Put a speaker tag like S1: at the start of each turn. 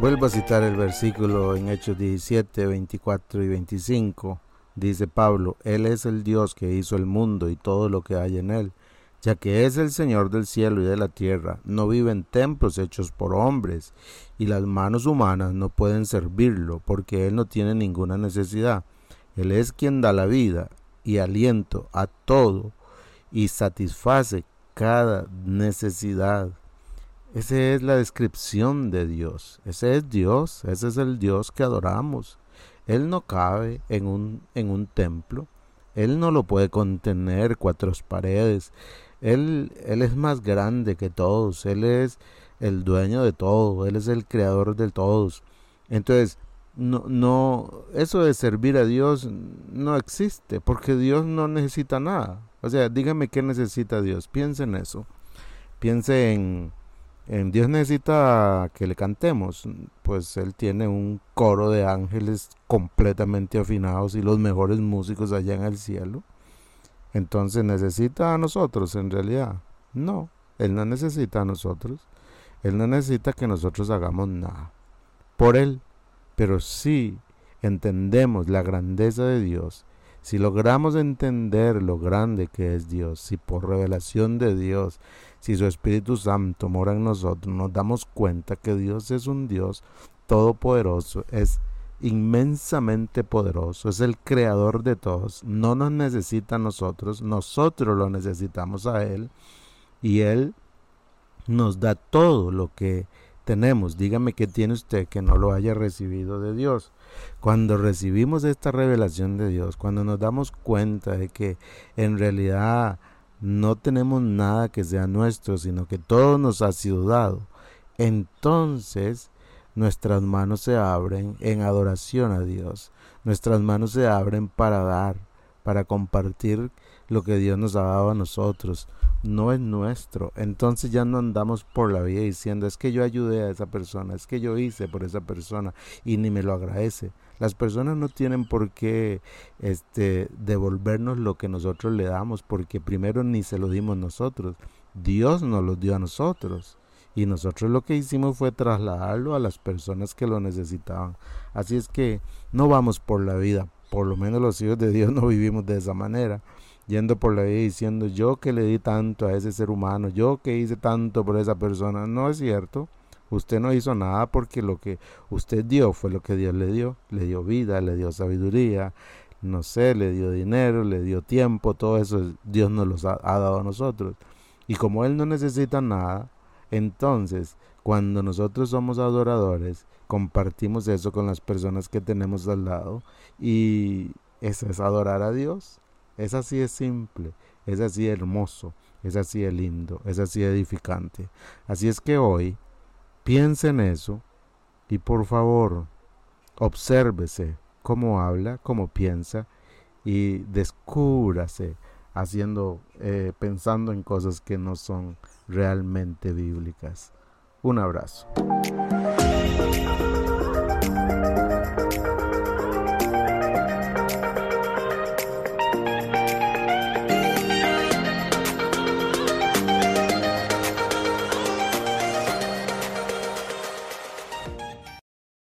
S1: Vuelvo a citar el versículo en Hechos 17, 24 y 25. Dice Pablo, Él es el Dios que hizo el mundo y todo lo que hay en él, ya que es el Señor del cielo y de la tierra, no vive en templos hechos por hombres, y las manos humanas no pueden servirlo, porque Él no tiene ninguna necesidad. Él es quien da la vida y aliento a todo y satisface cada necesidad esa es la descripción de Dios. Ese es Dios, ese es el Dios que adoramos. Él no cabe en un, en un templo. Él no lo puede contener cuatro paredes. Él, él es más grande que todos. Él es el dueño de todo. Él es el creador de todos. Entonces, no, no, eso de servir a Dios no existe, porque Dios no necesita nada. O sea, dígame qué necesita Dios. Piense en eso. Piense en, Dios necesita que le cantemos, pues Él tiene un coro de ángeles completamente afinados y los mejores músicos allá en el cielo. Entonces necesita a nosotros en realidad. No, Él no necesita a nosotros. Él no necesita que nosotros hagamos nada por Él. Pero si entendemos la grandeza de Dios, si logramos entender lo grande que es Dios, si por revelación de Dios si su Espíritu Santo mora en nosotros, nos damos cuenta que Dios es un Dios todopoderoso, es inmensamente poderoso, es el creador de todos, no nos necesita a nosotros, nosotros lo necesitamos a Él y Él nos da todo lo que tenemos. Dígame qué tiene usted que no lo haya recibido de Dios. Cuando recibimos esta revelación de Dios, cuando nos damos cuenta de que en realidad no tenemos nada que sea nuestro, sino que todo nos ha sido dado. Entonces nuestras manos se abren en adoración a Dios. Nuestras manos se abren para dar, para compartir lo que Dios nos ha dado a nosotros. No es nuestro. Entonces ya no andamos por la vida diciendo es que yo ayudé a esa persona, es que yo hice por esa persona y ni me lo agradece. Las personas no tienen por qué este, devolvernos lo que nosotros le damos, porque primero ni se lo dimos nosotros. Dios nos lo dio a nosotros. Y nosotros lo que hicimos fue trasladarlo a las personas que lo necesitaban. Así es que no vamos por la vida, por lo menos los hijos de Dios no vivimos de esa manera, yendo por la vida diciendo yo que le di tanto a ese ser humano, yo que hice tanto por esa persona. No es cierto. Usted no hizo nada porque lo que usted dio fue lo que Dios le dio. Le dio vida, le dio sabiduría, no sé, le dio dinero, le dio tiempo, todo eso Dios nos los ha, dado a nosotros. Y como Él no necesita nada, entonces cuando nosotros somos adoradores, compartimos eso con las personas que tenemos al lado y eso es adorar a Dios. Es así de simple, es así de hermoso, es así de lindo, es así de edificante. Así es que hoy Piense en eso y por favor, obsérvese cómo habla, cómo piensa y descúbrase haciendo, eh, pensando en cosas que no son realmente bíblicas. Un abrazo.